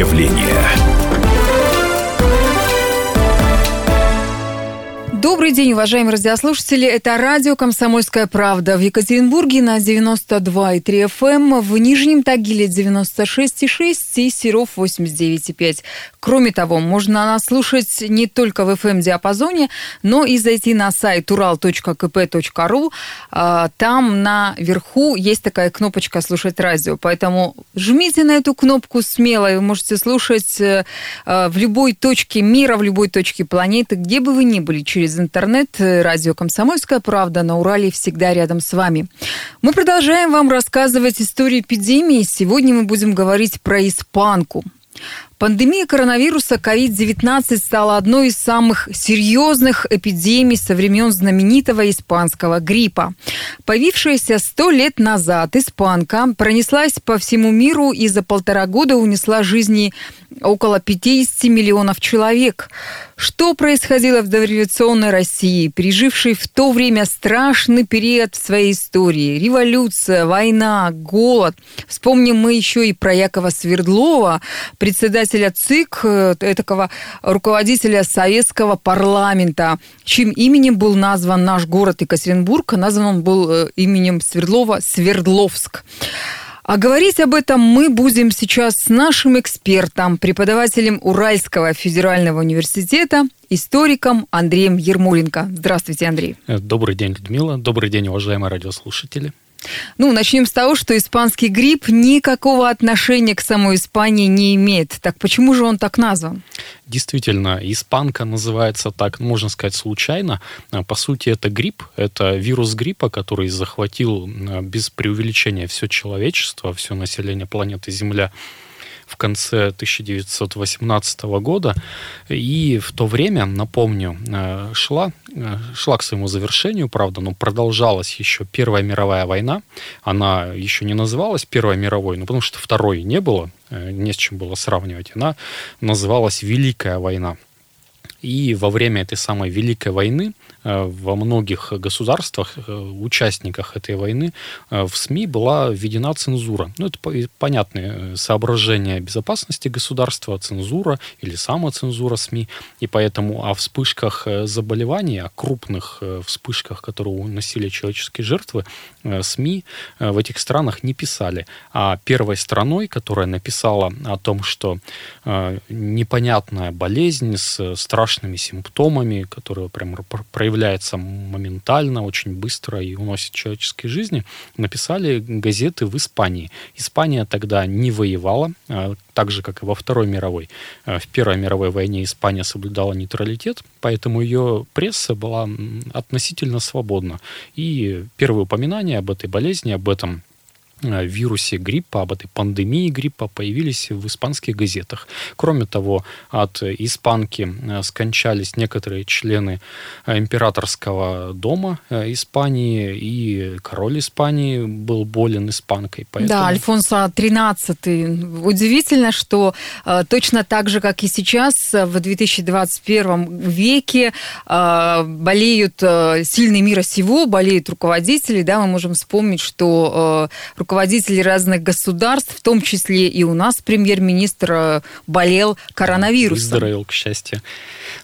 явление. Добрый день, уважаемые радиослушатели. Это радио «Комсомольская правда» в Екатеринбурге на 92,3 FM, эм, в Нижнем Тагиле 96,6 и Серов 89,5. Кроме того, можно нас слушать не только в FM-диапазоне, но и зайти на сайт ural.kp.ru. А, там наверху есть такая кнопочка «Слушать радио», поэтому жмите на эту кнопку смело, и вы можете слушать э, в любой точке мира, в любой точке планеты, где бы вы ни были, через через интернет. Э, радио «Комсомольская правда» на Урале всегда рядом с вами. Мы продолжаем вам рассказывать историю эпидемии. Сегодня мы будем говорить про испанку. Пандемия коронавируса COVID-19 стала одной из самых серьезных эпидемий со времен знаменитого испанского гриппа. Появившаяся сто лет назад испанка пронеслась по всему миру и за полтора года унесла жизни около 50 миллионов человек. Что происходило в дореволюционной России, пережившей в то время страшный период в своей истории? Революция, война, голод. Вспомним мы еще и про Якова Свердлова, председателя ЦИК, э, такого руководителя советского парламента, чьим именем был назван наш город Екатеринбург. Назван он был э, именем Свердлова Свердловск. А говорить об этом мы будем сейчас с нашим экспертом, преподавателем Уральского федерального университета, историком Андреем Ермоленко. Здравствуйте, Андрей. Добрый день, Людмила. Добрый день, уважаемые радиослушатели. Ну, начнем с того, что испанский грипп никакого отношения к самой Испании не имеет. Так почему же он так назван? Действительно, испанка называется так, можно сказать, случайно. А, по сути, это грипп, это вирус гриппа, который захватил а, без преувеличения все человечество, все население планеты Земля в конце 1918 года. И в то время, напомню, э, шла, э, шла к своему завершению, правда, но продолжалась еще Первая мировая война. Она еще не называлась Первой мировой, ну, потому что Второй не было, э, не с чем было сравнивать. Она называлась Великая война. И во время этой самой Великой войны во многих государствах, э, участниках этой войны, э, в СМИ была введена цензура. Ну, это понятные соображения безопасности государства, цензура или самоцензура СМИ. И поэтому о вспышках заболеваний, о крупных вспышках, которые уносили человеческие жертвы, СМИ в этих странах не писали. А первой страной, которая написала о том, что непонятная болезнь с страшными симптомами, которая прям проявляется проявляется моментально, очень быстро и уносит человеческие жизни, написали газеты в Испании. Испания тогда не воевала, а, так же, как и во Второй мировой. А, в Первой мировой войне Испания соблюдала нейтралитет, поэтому ее пресса была относительно свободна. И первые упоминания об этой болезни, об этом вирусе гриппа, об этой пандемии гриппа появились в испанских газетах. Кроме того, от испанки э, скончались некоторые члены э, императорского дома э, Испании, и король Испании был болен испанкой. Поэтому... Да, Альфонсо XIII. Удивительно, что точно так же, как и сейчас, в 2021 веке болеют сильные мира сего, болеют руководители. Да, мы можем вспомнить, что руководители разных государств, в том числе и у нас премьер-министр э, болел коронавирусом. Выздоровел, к счастью.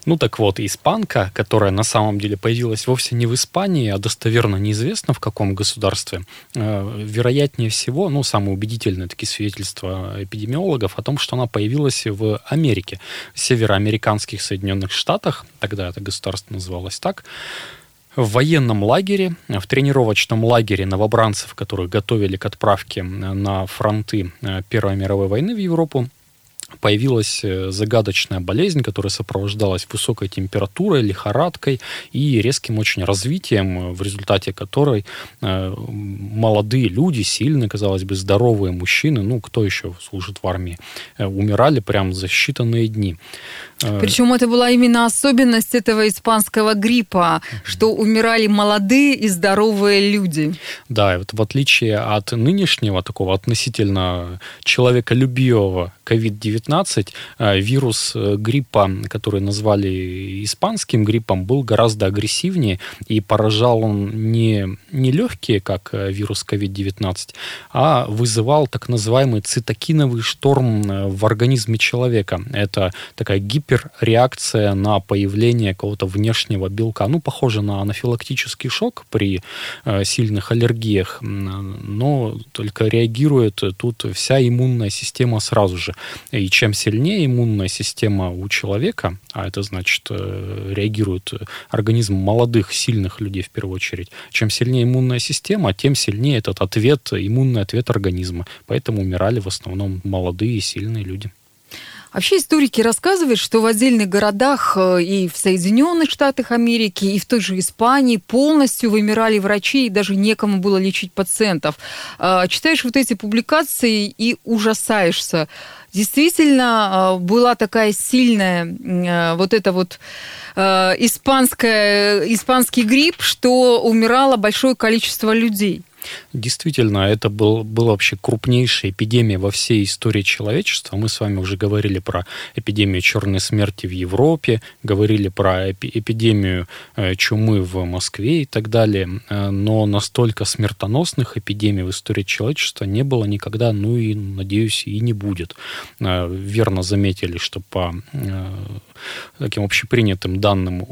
Ну так вот, испанка, которая на самом деле появилась вовсе не в Испании, а достоверно неизвестно в каком государстве, э, вероятнее всего, ну, самые убедительные такие свидетельства эпидемиологов о том, что она появилась в Америке, в североамериканских Соединенных Штатах, тогда это государство называлось так, в военном лагере, в тренировочном лагере новобранцев, которых готовили к отправке на фронты э, Первой мировой войны в Европу, появилась э, загадочная болезнь, которая сопровождалась высокой температурой, лихорадкой и резким очень развитием, э, в результате которой молодые люди, сильные, казалось бы, здоровые мужчины, ну, кто еще служит в армии, умирали прямо за считанные дни. Э, Причем это была именно особенность этого испанского гриппа, что умирали молодые и здоровые люди. Да, вот в отличие от нынешнего такого относительно человеколюбивого COVID-19, э, вирус э, гриппа, который назвали испанским гриппом, был гораздо агрессивнее и поражал он не, не легкие, как вирус COVID-19, а вызывал так называемый цитокиновый шторм в организме человека. Это такая гип гиперреакция на появление какого-то внешнего белка. Ну, похоже на анафилактический шок при э, сильных аллергиях, но только реагирует тут вся иммунная система сразу же. И чем сильнее иммунная система у человека, а это значит э, реагирует организм молодых, сильных людей в первую очередь, чем сильнее иммунная система, тем сильнее этот ответ, иммунный ответ организма. Поэтому умирали в основном молодые сильные люди. Вообще историки рассказывают, что в отдельных городах э, и в Соединенных Штатах Америки, и в той же Испании полностью вымирали врачи, и даже некому было лечить пациентов. А, читаешь вот эти публикации и ужасаешься. Действительно, э, была такая сильная э, вот эта вот испанская, испанский грипп, что умирало большое количество людей. Действительно, это был, была вообще крупнейшая эпидемия во всей истории человечества. Мы с вами уже говорили про эпидемию черной смерти в Европе, говорили про эпидемию э, чумы в Москве и так далее. Э, но настолько смертоносных эпидемий в истории человечества не было никогда, ну и, надеюсь, и не будет. Э, верно заметили, что по таким общепринятым данным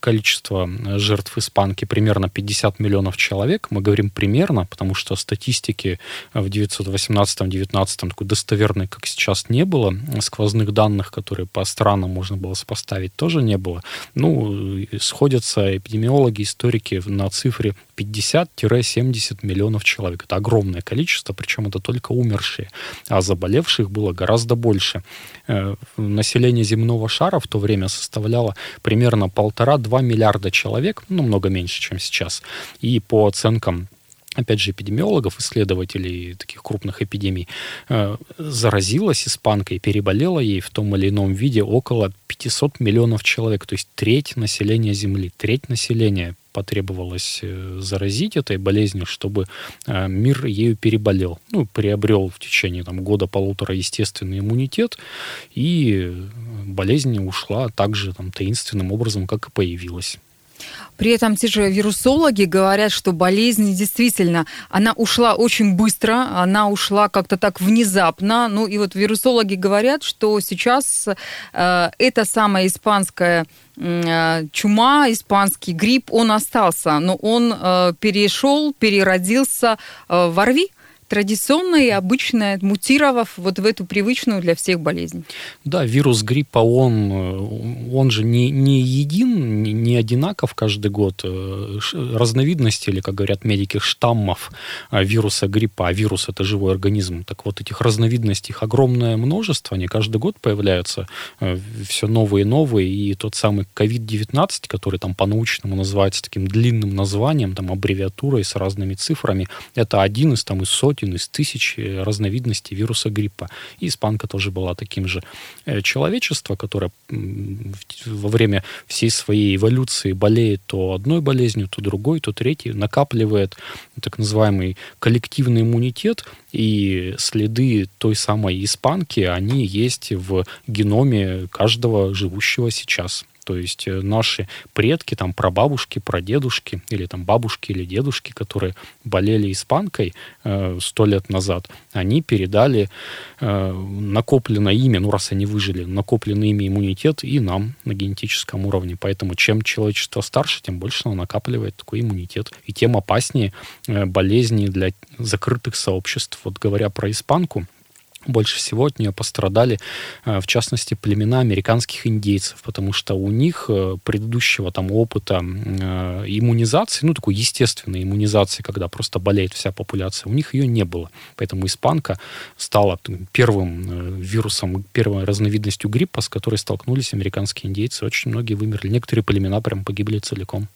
количество жертв испанки примерно 50 миллионов человек. Мы говорим примерно, потому что статистики в 918-19 такой достоверной, как сейчас, не было. Сквозных данных, которые по странам можно было сопоставить, тоже не было. Ну, сходятся эпидемиологи, историки на цифре 50-70 миллионов человек. Это огромное количество, причем это только умершие, а заболевших было гораздо больше. Э, население земного шара в то время составляло примерно полтора-два миллиарда человек, ну, много меньше, чем сейчас. И по оценкам опять же, эпидемиологов, исследователей таких крупных эпидемий, э, заразилась испанкой переболела ей в том или ином виде около 500 миллионов человек, то есть треть населения Земли, треть населения потребовалось э, заразить этой болезнью, чтобы э, мир ею переболел. Ну, приобрел в течение там, года-полутора естественный иммунитет, и болезнь ушла так же там, таинственным образом, как и появилась. При этом те же вирусологи говорят, что болезнь действительно, она ушла очень быстро, она ушла как-то так внезапно. Ну и вот вирусологи говорят, что сейчас э, эта самая испанская э, чума, испанский грипп, он остался, но он э, перешел, переродился э, в ОРВИ традиционная и обычная, мутировав вот в эту привычную для всех болезнь. Да, вирус гриппа, он, э, он же не, не един, не, не одинаков каждый год. Э, разновидности, или, как говорят медики, штаммов э, вируса гриппа, а вирус это живой организм. Так вот, этих разновидностей, их огромное множество, они каждый год появляются все новые и новые, и тот самый COVID-19, который там по-научному называется таким длинным названием, там аббревиатурой с разными цифрами, это один из там из сотен сотен, из тысяч э, разновидностей вируса гриппа. И испанка тоже была таким же. Э, человечество, которое во время всей своей эволюции болеет то одной болезнью, то другой, то третьей, накапливает так называемый коллективный иммунитет, и следы той самой испанки, они есть в геноме каждого живущего сейчас. То есть э, наши предки, там, прабабушки, прадедушки, или там бабушки или дедушки, которые болели испанкой э, сто э, лет назад, они передали э, накопленное ими, ну, раз они выжили, накопленный ими иммунитет и нам на генетическом уровне. Поэтому чем человечество старше, тем больше оно накапливает такой иммунитет. И тем опаснее э, болезни для закрытых сообществ. Вот говоря про испанку, больше всего от нее пострадали, э, в частности, племена американских индейцев, потому что у них э, предыдущего там опыта э, иммунизации, ну, такой естественной иммунизации, когда просто болеет вся популяция, у них ее не было. Поэтому испанка стала первым вирусом, первой разновидностью гриппа, с которой столкнулись американские индейцы. Очень многие вымерли. Некоторые племена прям погибли целиком.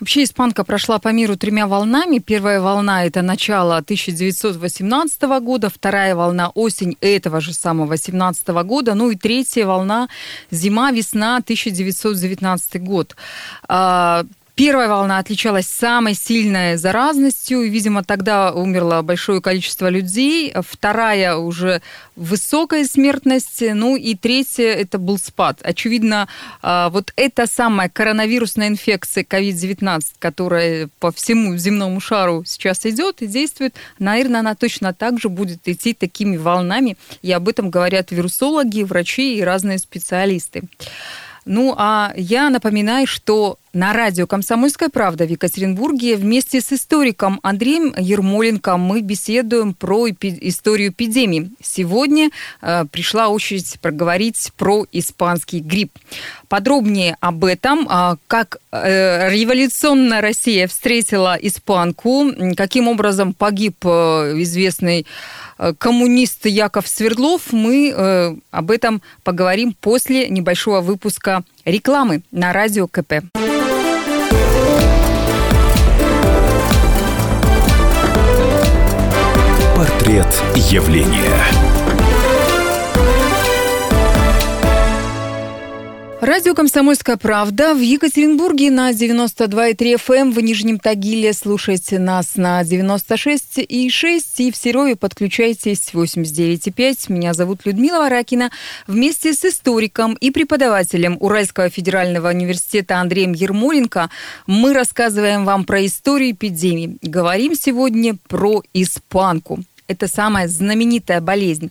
Вообще испанка прошла по миру тремя волнами. Первая волна – это начало 1918 года, вторая волна – осень этого же самого 18 года, ну и третья волна – зима-весна 1919 год. Первая волна отличалась самой сильной заразностью, видимо, тогда умерло большое количество людей. Вторая уже высокая смертность, ну и третья это был спад. Очевидно, а, вот эта самая коронавирусная инфекция COVID-19, которая по всему земному шару сейчас идет и действует, наверное, она точно так же будет идти такими волнами, и об этом говорят вирусологи, врачи и разные специалисты. Ну, а я напоминаю, что на радио «Комсомольская правда» в Екатеринбурге вместе с историком Андреем Ермоленко мы беседуем про эпи- историю эпидемии. Сегодня э, пришла очередь проговорить про испанский грипп. Подробнее об этом, э, как э, революционная Россия встретила испанку, каким образом погиб э, известный э, коммунист Яков Свердлов, мы э, об этом поговорим после небольшого выпуска рекламы на радио КП. Портрет явления. Радио «Комсомольская правда» в Екатеринбурге на 92,3 FM, эм, в Нижнем Тагиле слушайте нас на 96,6 и в Серове подключайтесь 89,5. Меня зовут Людмила Варакина. Вместе с историком и преподавателем Уральского федерального университета Андреем Ермоленко мы рассказываем вам про историю эпидемии. Говорим сегодня про испанку. Это самая знаменитая болезнь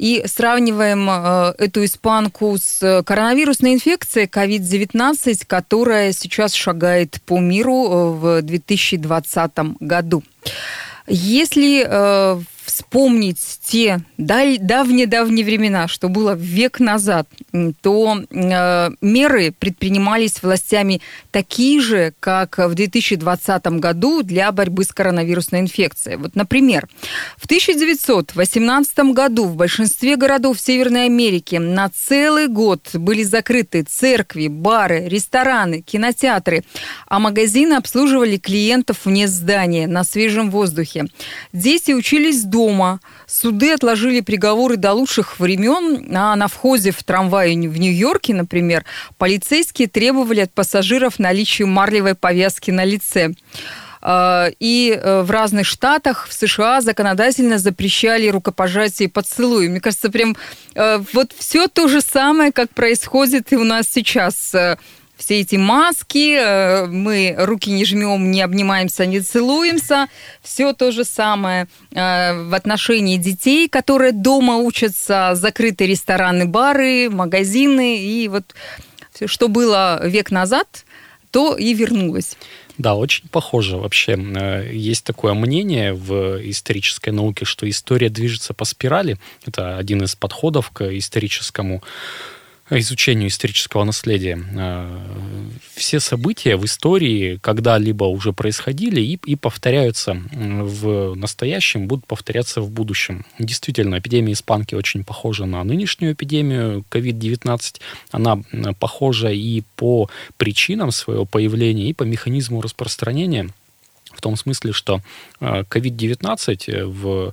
и сравниваем э, эту испанку с коронавирусной инфекцией COVID-19, которая сейчас шагает по миру э, в 2020 году. Если э, вспомнить те давние-давние времена, что было век назад, то э, меры предпринимались властями такие же, как в 2020 году для борьбы с коронавирусной инфекцией. Вот, например, в 1918 году в большинстве городов Северной Америки на целый год были закрыты церкви, бары, рестораны, кинотеатры, а магазины обслуживали клиентов вне здания, на свежем воздухе. Дети учились дома, суды отложили приговоры до лучших времен, а на входе в трамвай в Нью-Йорке, например, полицейские требовали от пассажиров наличия марлевой повязки на лице. А, и э, в разных штатах в США законодательно запрещали рукопожатие и поцелуи. Мне кажется, прям э, вот все то же самое, как происходит и у нас сейчас э, все эти маски, э, мы руки не жмем, не обнимаемся, не целуемся. Все то же самое э, в отношении детей, которые дома учатся, закрытые рестораны, бары, магазины. И вот все, что было век назад, то и вернулось. Да, очень похоже. Вообще э, есть такое мнение в исторической науке, что история движется по спирали. Это один из подходов к историческому изучению исторического наследия. Э, все события в истории когда-либо уже происходили и, и повторяются в настоящем, будут повторяться в будущем. Действительно, эпидемия испанки очень похожа на нынешнюю эпидемию COVID-19. Она похожа и по причинам своего появления, и по механизму распространения в том смысле, что COVID-19 э, в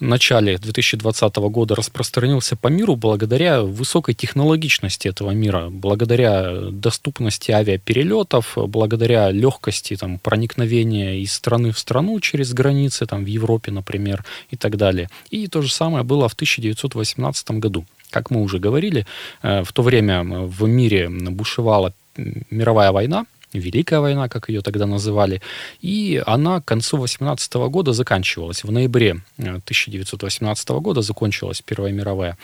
начале 2020 года распространился по миру благодаря высокой технологичности этого мира, благодаря доступности авиаперелетов, благодаря легкости там, проникновения из страны в страну через границы, там, в Европе, например, и так далее. И то же самое было в 1918 году. Как мы уже говорили, э, в то время в мире бушевала мировая война, Великая война, как ее тогда называли, и она к концу 18 года заканчивалась. В ноябре 1918 э, года закончилась Первая мировая.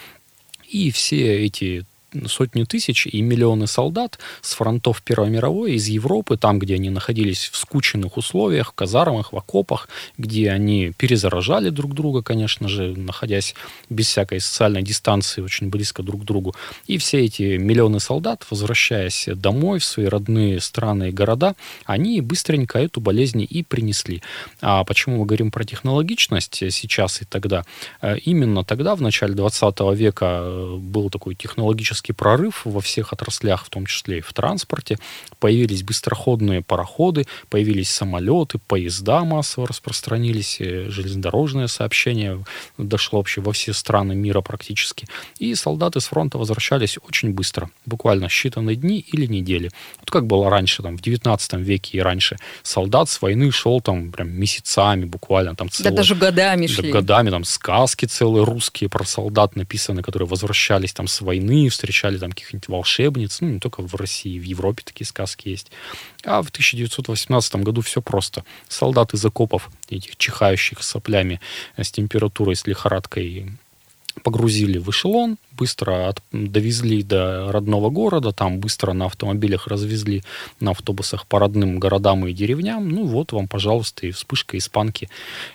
И все эти сотни тысяч и миллионы солдат с фронтов Первой мировой из Европы, там, где они находились в скученных условиях, в казармах, в окопах, где они перезаражали друг друга, конечно же, находясь без всякой социальной дистанции очень близко друг к другу. И все эти миллионы солдат, возвращаясь домой в свои родные страны и города, они быстренько эту болезнь и принесли. А почему мы говорим про технологичность сейчас и тогда? Э, именно тогда, в начале 20 века, э, был такой технологический технологический прорыв во всех отраслях, в том числе и в транспорте. Появились быстроходные пароходы, появились самолеты, поезда массово распространились, железнодорожное сообщение дошло вообще во все страны мира практически. И солдаты с фронта возвращались очень быстро, буквально считанные дни или недели. Вот как было раньше, там, в 19 веке и раньше. Солдат с войны шел там прям месяцами буквально. Там, целые, да даже годами шли. годами, там сказки целые русские про солдат написаны, которые возвращались там с войны, встречали там каких-нибудь волшебниц, ну, не только в России, в Европе такие сказки есть. А в 1918 году все просто. Солдат из окопов, этих чихающих соплями с температурой, с лихорадкой, погрузили в эшелон, быстро от, довезли до родного города, там быстро на автомобилях развезли на автобусах по родным городам и деревням. Ну вот вам, пожалуйста, и вспышка испанки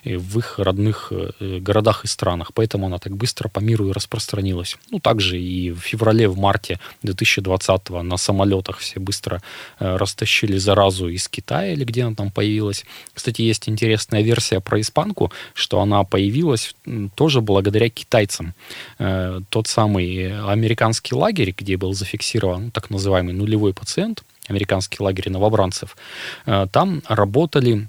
в их родных э, городах и странах. Поэтому она так быстро по миру и распространилась. Ну, также и в феврале, в марте 2020 на самолетах все быстро э, растащили заразу из Китая или где она там появилась. Кстати, есть интересная версия про испанку, что она появилась тоже благодаря китайцам. Э, тот самый самый американский лагерь, где был зафиксирован так называемый нулевой пациент, американский лагерь новобранцев, э, там работали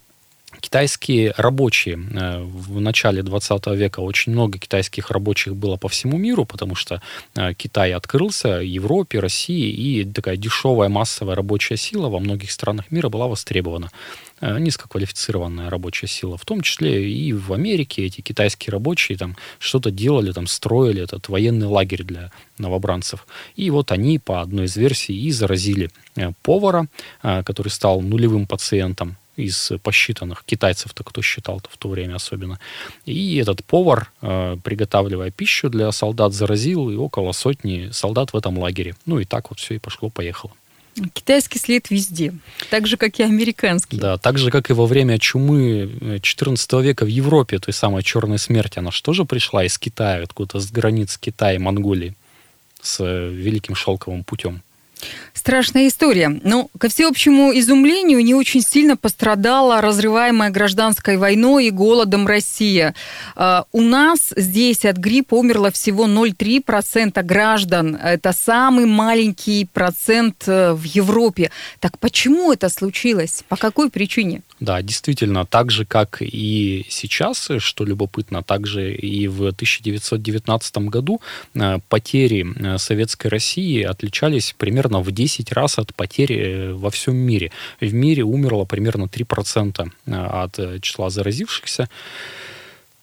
китайские рабочие. Э, в начале 20 века очень много китайских рабочих было по всему миру, потому что э, Китай открылся Европе, России, и такая дешевая массовая рабочая сила во многих странах мира была востребована. Э, низкоквалифицированная рабочая сила, в том числе и в Америке эти китайские рабочие там что-то делали, там строили этот военный лагерь для новобранцев. И вот они по одной из версий и заразили повара, который стал нулевым пациентом из посчитанных китайцев-то, кто считал-то в то время особенно. И этот повар, э, приготавливая пищу для солдат, заразил и около сотни солдат в этом лагере. Ну и так вот все и пошло-поехало. Китайский след везде, так же, как и американский. Да, так же, как и во время чумы 14 э, века в Европе, той самой черной смерти, она же пришла из Китая, откуда-то с границ Китая и Монголии, с э, Великим Шелковым путем. Страшная история. Но, ну, ко всеобщему изумлению, не очень сильно пострадала разрываемая гражданской войной и голодом Россия. А, у нас здесь от гриппа умерло всего 0,3% граждан. Это самый маленький процент э, в Европе. Так почему это случилось? По какой причине? Да, действительно, так же, как и сейчас, что любопытно, так же и в 1919 году э, потери э, Советской России отличались примерно в 10 раз от потери э, во всем мире. В мире умерло примерно 3% от числа заразившихся.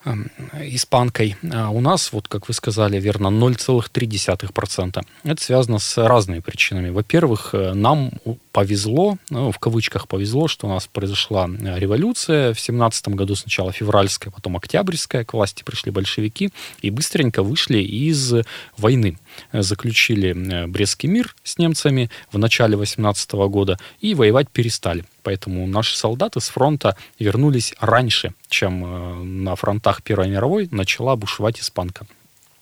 Эм, испанкой. А у нас, вот как вы сказали, верно, 0,3%. Это связано с разными причинами. Во-первых, э, нам повезло, ну, в кавычках повезло, что у нас произошла э, революция в 17 году, сначала февральская, потом октябрьская, к власти пришли большевики и быстренько вышли из войны. Заключили Брестский мир с немцами в начале 18 года и воевать перестали. Поэтому наши солдаты с фронта вернулись раньше, чем э, на фронтах Первой мировой начала бушевать испанка.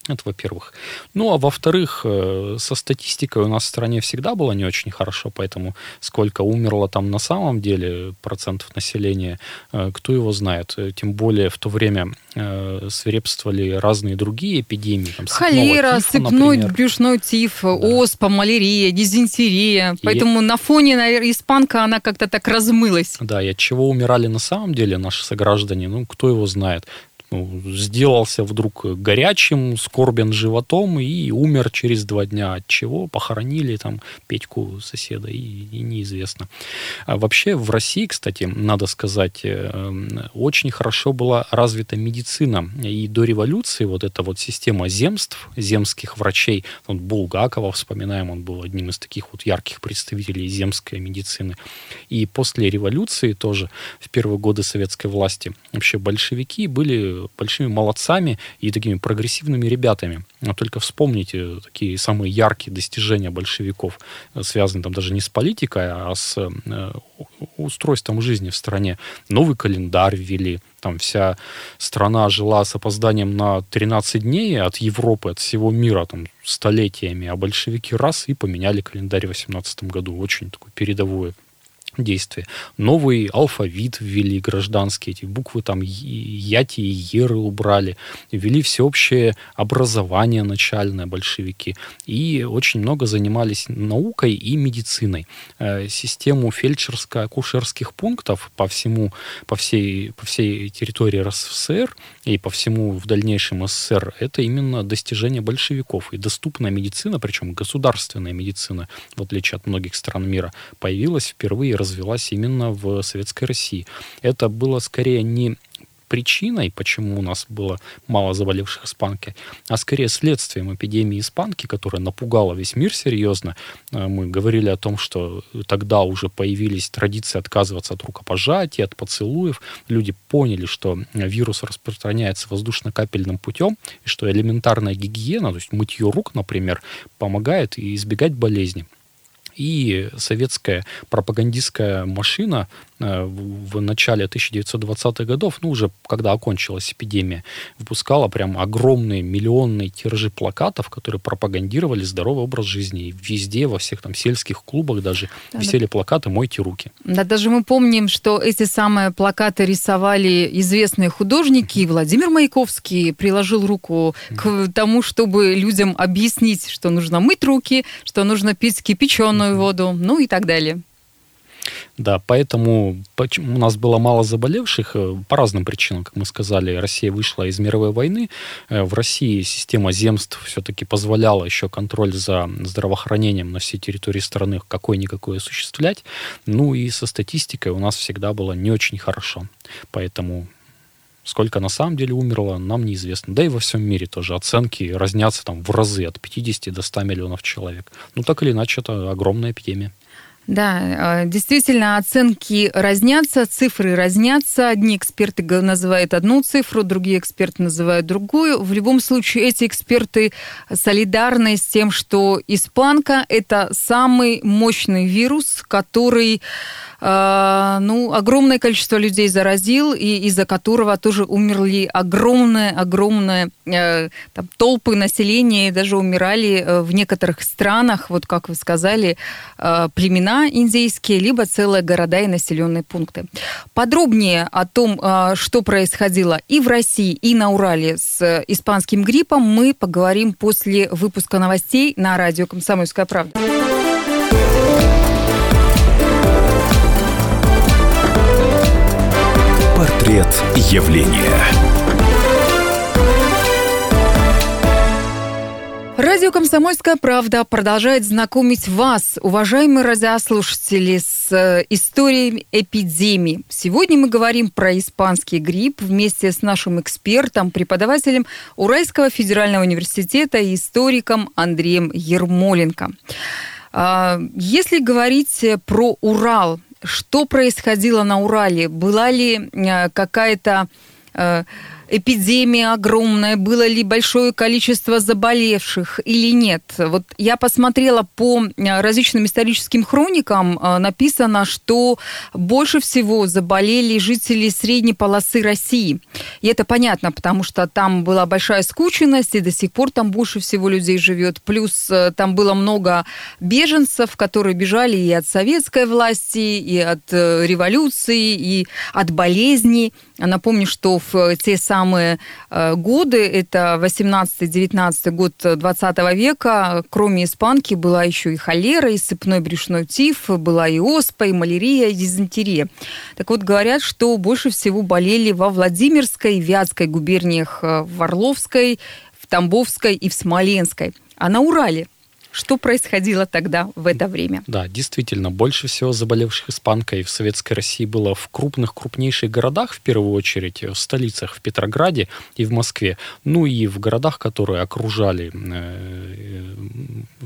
Это во-первых. Ну, а во-вторых, э, со статистикой у нас в стране всегда было не очень хорошо, поэтому сколько умерло там на самом деле процентов населения, э, кто его знает. Тем более в то время свирепствовали разные другие эпидемии. Там, Холера, тифа, сыпной например. брюшной тиф, да. оспа, малярия, дизентерия. Поэтому и... на фоне наверное, испанка она как-то так размылась. Да, и от чего умирали на самом деле наши сограждане, ну, кто его знает ну, сделался вдруг горячим, скорбен животом и умер через два дня. От чего? Похоронили там Петьку соседа и, и неизвестно. А вообще в России, кстати, надо сказать, э, очень хорошо была развита медицина. И до революции вот эта вот система земств, земских врачей, вот Булгакова вспоминаем, он был одним из таких вот ярких представителей земской медицины. И после революции тоже, в первые годы советской власти, вообще большевики были большими молодцами и такими прогрессивными ребятами. Но только вспомните такие самые яркие достижения большевиков, связанные там даже не с политикой, а с э, устройством жизни в стране. Новый календарь ввели, там вся страна жила с опозданием на 13 дней от Европы, от всего мира, там, столетиями, а большевики раз и поменяли календарь в 18 году. Очень такое передовое действия. Новый алфавит ввели гражданский, эти буквы там яти и еры убрали, ввели всеобщее образование начальное большевики и очень много занимались наукой и медициной. Э, систему фельдшерско-акушерских пунктов по всему, по всей, по всей территории РСФСР и по всему в дальнейшем СССР это именно достижение большевиков. И доступная медицина, причем государственная медицина, в отличие от многих стран мира, появилась впервые развилась именно в Советской России. Это было скорее не причиной, почему у нас было мало заболевших испанки, а скорее следствием эпидемии испанки, которая напугала весь мир серьезно. Э, мы говорили о том, что тогда уже появились традиции отказываться от рукопожатия, от поцелуев. Люди поняли, что вирус распространяется воздушно-капельным путем, и что элементарная гигиена, то есть мытье рук, например, помогает избегать болезни и советская пропагандистская машина в начале 1920-х годов, ну, уже когда окончилась эпидемия, выпускала прям огромные миллионные тиражи плакатов, которые пропагандировали здоровый образ жизни. И везде, во всех там сельских клубах даже да, висели да. плакаты «Мойте руки». Да, даже мы помним, что эти самые плакаты рисовали известные художники. Владимир Маяковский приложил руку к тому, чтобы людям объяснить, что нужно мыть руки, что нужно пить кипяченую воду, ну и так далее. Да, поэтому у нас было мало заболевших э, по разным причинам, как мы сказали. Россия вышла из мировой войны. Э, в России система земств все-таки позволяла еще контроль за здравоохранением на всей территории страны какой-никакой осуществлять. Ну и со статистикой у нас всегда было не очень хорошо. Поэтому Сколько на самом деле умерло, нам неизвестно. Да и во всем мире тоже оценки разнятся там в разы от 50 до 100 миллионов человек. Ну, так или иначе, это огромная эпидемия. Да, а, действительно, оценки разнятся, цифры разнятся. Одни эксперты называют одну цифру, другие эксперты называют другую. В любом случае, эти эксперты солидарны с тем, что испанка – это самый мощный вирус, который ну, огромное количество людей заразил, и из-за которого тоже умерли огромные-огромные э, толпы населения, и даже умирали э, в некоторых странах, вот как вы сказали, э, племена индейские, либо целые города и населенные пункты. Подробнее о том, что происходило и в России, и на Урале с испанским гриппом, мы поговорим после выпуска новостей на радио «Комсомольская правда». Портрет явления. Радио «Комсомольская правда» продолжает знакомить вас, уважаемые радиослушатели, с э, историей эпидемии. Сегодня мы говорим про испанский грипп вместе с нашим экспертом, преподавателем Уральского федерального университета и историком Андреем Ермоленко. А, если говорить про Урал, что происходило на Урале? Была ли э, какая-то э, эпидемия огромная, было ли большое количество заболевших или нет. Вот я посмотрела по э, различным историческим хроникам, э, написано, что больше всего заболели жители средней полосы России. И это понятно, потому что там была большая скученность, и до сих пор там больше всего людей живет. Плюс э, там было много беженцев, которые бежали и от советской власти, и от революции, и от болезней. Напомню, что в те самые э, годы, это 18-19 год 20 века, кроме испанки была еще и холера, и сыпной брюшной тиф, была и оспа, и малярия, и дизентерия. Так вот, говорят, что больше всего болели во Владимирской, Вятской губерниях, э, в Орловской, в Тамбовской и в Смоленской. А на Урале что происходило тогда, в это время? Да, действительно, больше всего заболевших испанкой в Советской России было в крупных, крупнейших городах, в первую очередь, в столицах, в Петрограде и в Москве. Ну и в городах, которые окружали э,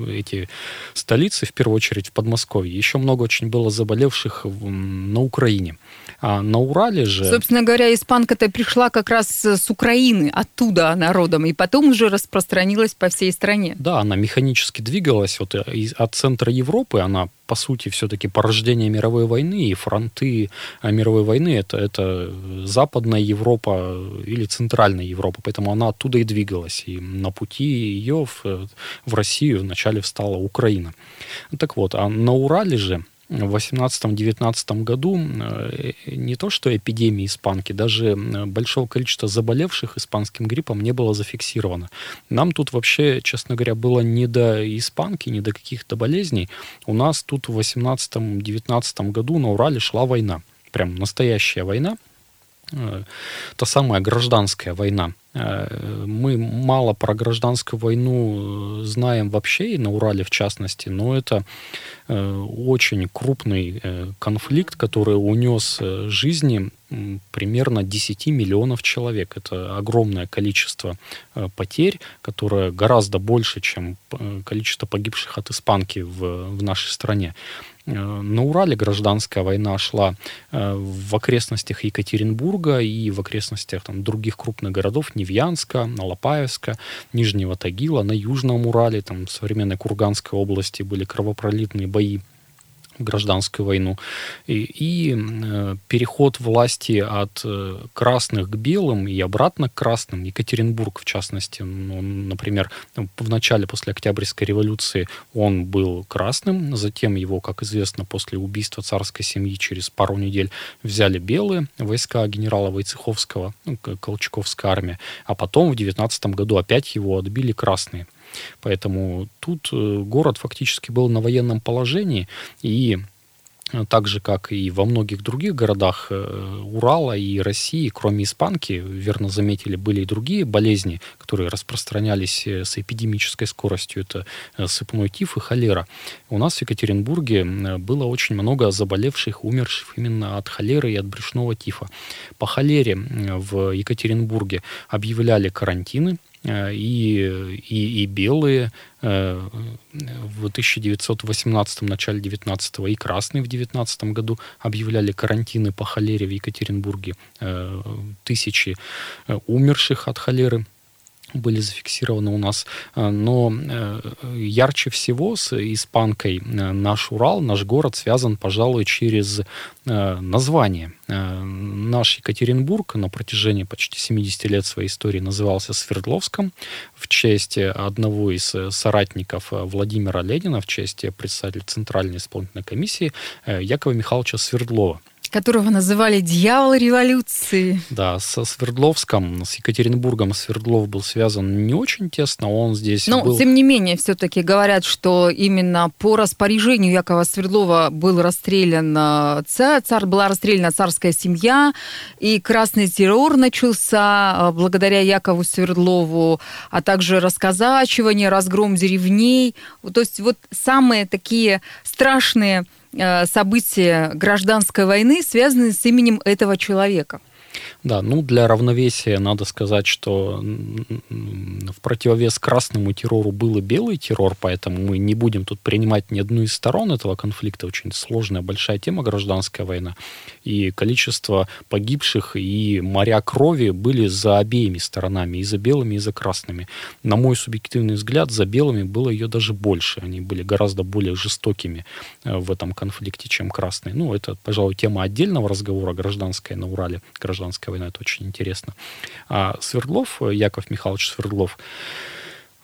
эти столицы, в первую очередь в Подмосковье. Еще много очень было заболевших на Украине. А на Урале же... Собственно говоря, испанка-то пришла как раз с Украины, оттуда народом, и потом уже распространилась по всей стране. Да, она механически двигалась вот от центра Европы, она по сути, все-таки порождение мировой войны, и фронты а, мировой войны это, это Западная Европа или Центральная Европа, поэтому она оттуда и двигалась. И на пути ее в, в Россию вначале встала Украина. Так вот, а на Урале же в 18-19 году э, не то что эпидемии испанки, даже большого количества заболевших испанским гриппом не было зафиксировано. Нам тут вообще, честно говоря, было не до испанки, не до каких-то болезней. У нас тут в 18-19 году на Урале шла война. Прям настоящая война. Э, та самая гражданская война. Э, мы мало про гражданскую войну э, знаем вообще, и на Урале в частности, но это очень крупный конфликт, который унес жизни примерно 10 миллионов человек. Это огромное количество потерь, которое гораздо больше, чем количество погибших от испанки в, в нашей стране. Э, на Урале гражданская война шла э, в окрестностях Екатеринбурга и в окрестностях там, других крупных городов, Невьянска, Алапаевска, Нижнего Тагила, на Южном Урале, там, в современной Курганской области были кровопролитные бои гражданскую войну. И, и э, переход власти от э, красных к белым и обратно к красным, Екатеринбург в частности, ну, например, в начале после Октябрьской революции он был красным, затем его, как известно, после убийства царской семьи через пару недель взяли белые войска генерала Войцеховского, ну, Колчаковская армия, а потом в 19 году опять его отбили красные. Поэтому тут э, город фактически был на военном положении, и э, так же, как и во многих других городах э, Урала и России, кроме испанки, верно заметили, были и другие болезни, которые распространялись с эпидемической скоростью. Это сыпной тиф и холера. У нас в Екатеринбурге было очень много заболевших, умерших именно от холеры и от брюшного тифа. По холере в Екатеринбурге объявляли карантины, и, и, и белые э, в 1918 начале 19 и красные в 19 году объявляли карантины по холере в Екатеринбурге. Э, тысячи умерших от холеры были зафиксированы у нас. Э, но э, ярче всего с испанкой э, наш Урал, наш город связан, пожалуй, через название. Наш Екатеринбург на протяжении почти 70 лет своей истории назывался Свердловском в честь одного из соратников Владимира Ленина, в честь председателя Центральной исполнительной комиссии Якова Михайловича Свердлова которого называли «дьявол революции». Да, со Свердловском, с Екатеринбургом Свердлов был связан не очень тесно, он здесь Но, был... тем не менее, все-таки говорят, что именно по распоряжению Якова Свердлова был расстрелян э, царь, царь была расстреляна царская семья, и красный террор начался э, благодаря Якову Свердлову, а также расказачивание, разгром деревней. То есть вот самые такие страшные события гражданской войны связаны с именем этого человека. Да, ну для равновесия надо сказать, что в противовес красному террору был и белый террор, поэтому мы не будем тут принимать ни одну из сторон этого конфликта. Очень сложная, большая тема гражданская война. И количество погибших и моря крови были за обеими сторонами, и за белыми, и за красными. На мой субъективный взгляд, за белыми было ее даже больше. Они были гораздо более жестокими э, в этом конфликте, чем красные. Ну, это, пожалуй, тема отдельного разговора гражданская на Урале, гражданская гражданская война, это очень интересно. А Свердлов, Яков Михайлович Свердлов,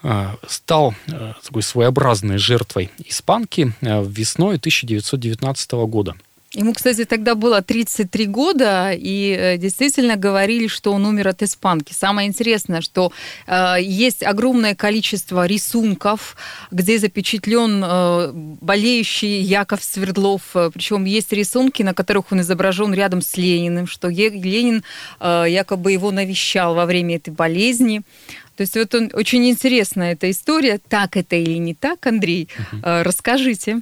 а, стал а, такой своеобразной жертвой испанки а, весной 1919 года. Ему, кстати, тогда было 33 года, и э, действительно говорили, что он умер от испанки. Самое интересное, что э, есть огромное количество рисунков, где запечатлен э, болеющий Яков Свердлов. Причем есть рисунки, на которых он изображен рядом с Лениным, что Ленин э, якобы его навещал во время этой болезни. То есть вот он, очень интересная эта история. Так это или не так, Андрей? Угу. Э, расскажите. Э,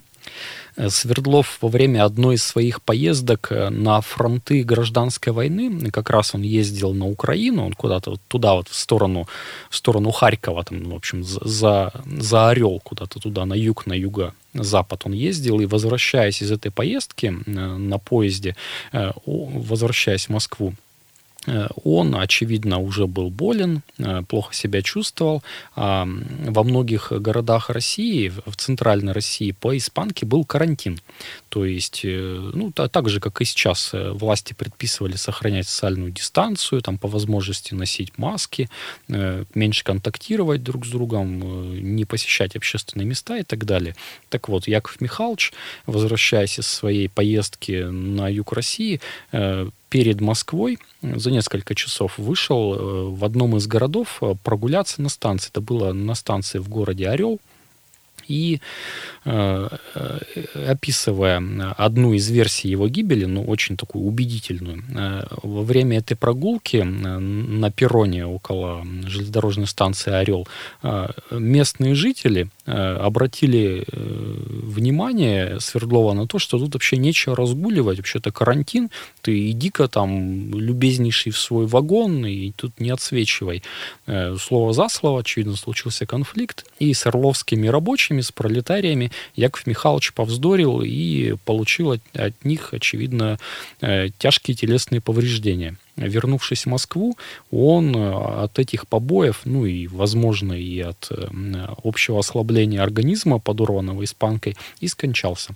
Свердлов во время одной из своих поездок э, на фронты гражданской войны, как раз он ездил на Украину, он куда-то вот туда вот в сторону, в сторону Харькова, там, в общем, за, за Орел куда-то туда, на юг, на юго запад он ездил, и возвращаясь из этой поездки э, на поезде, возвращаясь в Москву, Э, он, очевидно, уже был болен, э, плохо себя чувствовал. А во многих городах России, в центральной России, по испанке был карантин. То есть, э, ну, так же, как и сейчас, власти предписывали сохранять социальную дистанцию, там, по возможности носить маски, меньше контактировать друг с другом, не посещать общественные места и так далее. Так вот, Яков Михайлович, возвращаясь из своей поездки на юг России, перед Москвой за несколько часов вышел э, в одном из городов э, прогуляться на станции. Это было на станции в городе Орел. И э, описывая одну из версий его гибели, ну, очень такую убедительную, во время этой прогулки на перроне около железнодорожной станции «Орел» местные жители Э, обратили э, внимание Свердлова на то, что тут вообще нечего разгуливать, вообще-то карантин, ты иди-ка там любезнейший в свой вагон и тут не отсвечивай. Э, слово за слово, очевидно, случился конфликт, и с орловскими рабочими, с пролетариями Яков Михайлович повздорил и получил от, от них, очевидно, тяжкие телесные повреждения вернувшись в Москву, он э, от этих побоев, ну и, возможно, и от общего ослабления организма, подорванного испанкой, и скончался.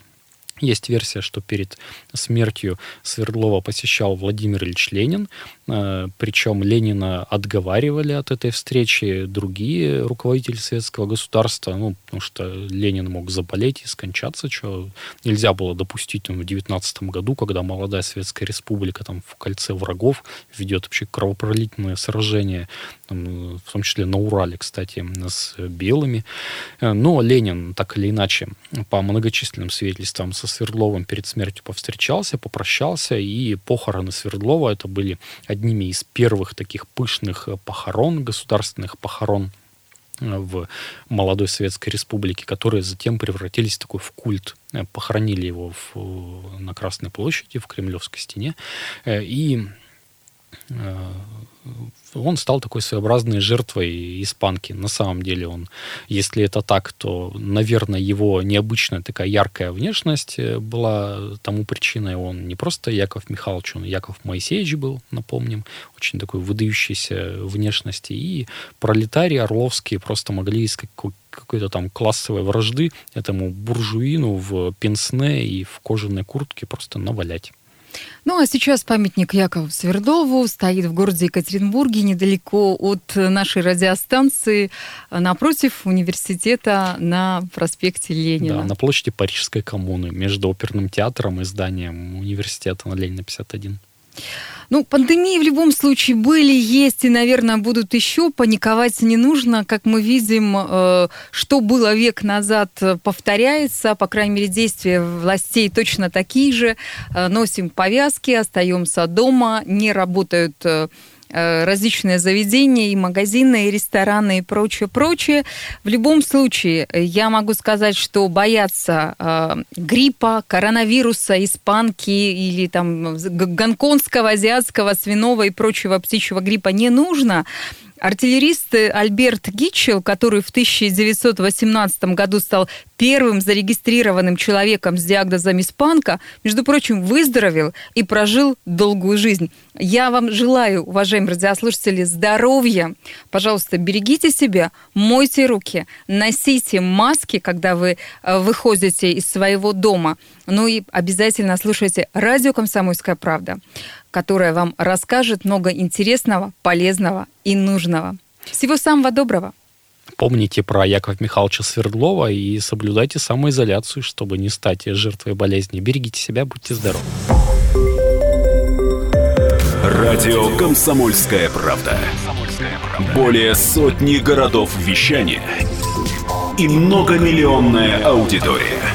Есть версия, что перед смертью Свердлова посещал Владимир Ильич Ленин, э, причем Ленина отговаривали от этой встречи другие руководители советского государства, ну, потому что Ленин мог заболеть и скончаться, что нельзя было допустить ну, в 19 году, когда молодая Советская Республика там в кольце врагов ведет вообще кровопролитное сражение, там, в том числе на Урале, кстати, с белыми. Э, но Ленин так или иначе по многочисленным свидетельствам со Свердловым перед смертью повстречался, попрощался, и похороны Свердлова это были одними из первых таких пышных похорон, государственных похорон э, в молодой Советской Республике, которые затем превратились в такой в культ. Э, похоронили его в, на Красной площади, в Кремлевской стене. И он стал такой своеобразной жертвой испанки. На самом деле он, если это так, то, наверное, его необычная такая яркая внешность э, была тому причиной. Он не просто Яков Михайлович, он Яков Моисеевич был, напомним, очень такой выдающейся внешности. И пролетарии орловские просто могли из какой-то там классовой вражды этому буржуину в пенсне и в кожаной куртке просто навалять. Ну а сейчас памятник Якову Свердлову стоит в городе Екатеринбурге, недалеко от нашей радиостанции, напротив университета на проспекте Ленина. Да, на площади Парижской коммуны, между оперным театром и зданием университета на Ленина 51. Ну, пандемии в любом случае были, есть и, наверное, будут еще. Паниковать не нужно. Как мы видим, э, что было век назад, повторяется. По крайней мере, действия властей точно такие же. Э, носим повязки, остаемся дома, не работают э, Э, различные заведения, и магазины, и рестораны, и прочее, прочее. В любом случае, я могу сказать, что бояться э, гриппа, коронавируса, испанки или там гонконгского, азиатского, свиного и прочего птичьего гриппа не нужно. Артиллерист Альберт Гитчел, который в 1918 году стал первым зарегистрированным человеком с диагнозом испанка, между прочим, выздоровел и прожил долгую жизнь. Я вам желаю, уважаемые радиослушатели, здоровья. Пожалуйста, берегите себя, мойте руки, носите маски, когда вы э, выходите из своего дома. Ну и обязательно слушайте радио «Комсомольская правда» которая вам расскажет много интересного, полезного и нужного. Всего самого доброго! Помните про Якова Михайловича Свердлова и соблюдайте самоизоляцию, чтобы не стать жертвой болезни. Берегите себя, будьте здоровы. Радио «Комсомольская правда». Более сотни городов вещания и многомиллионная аудитория.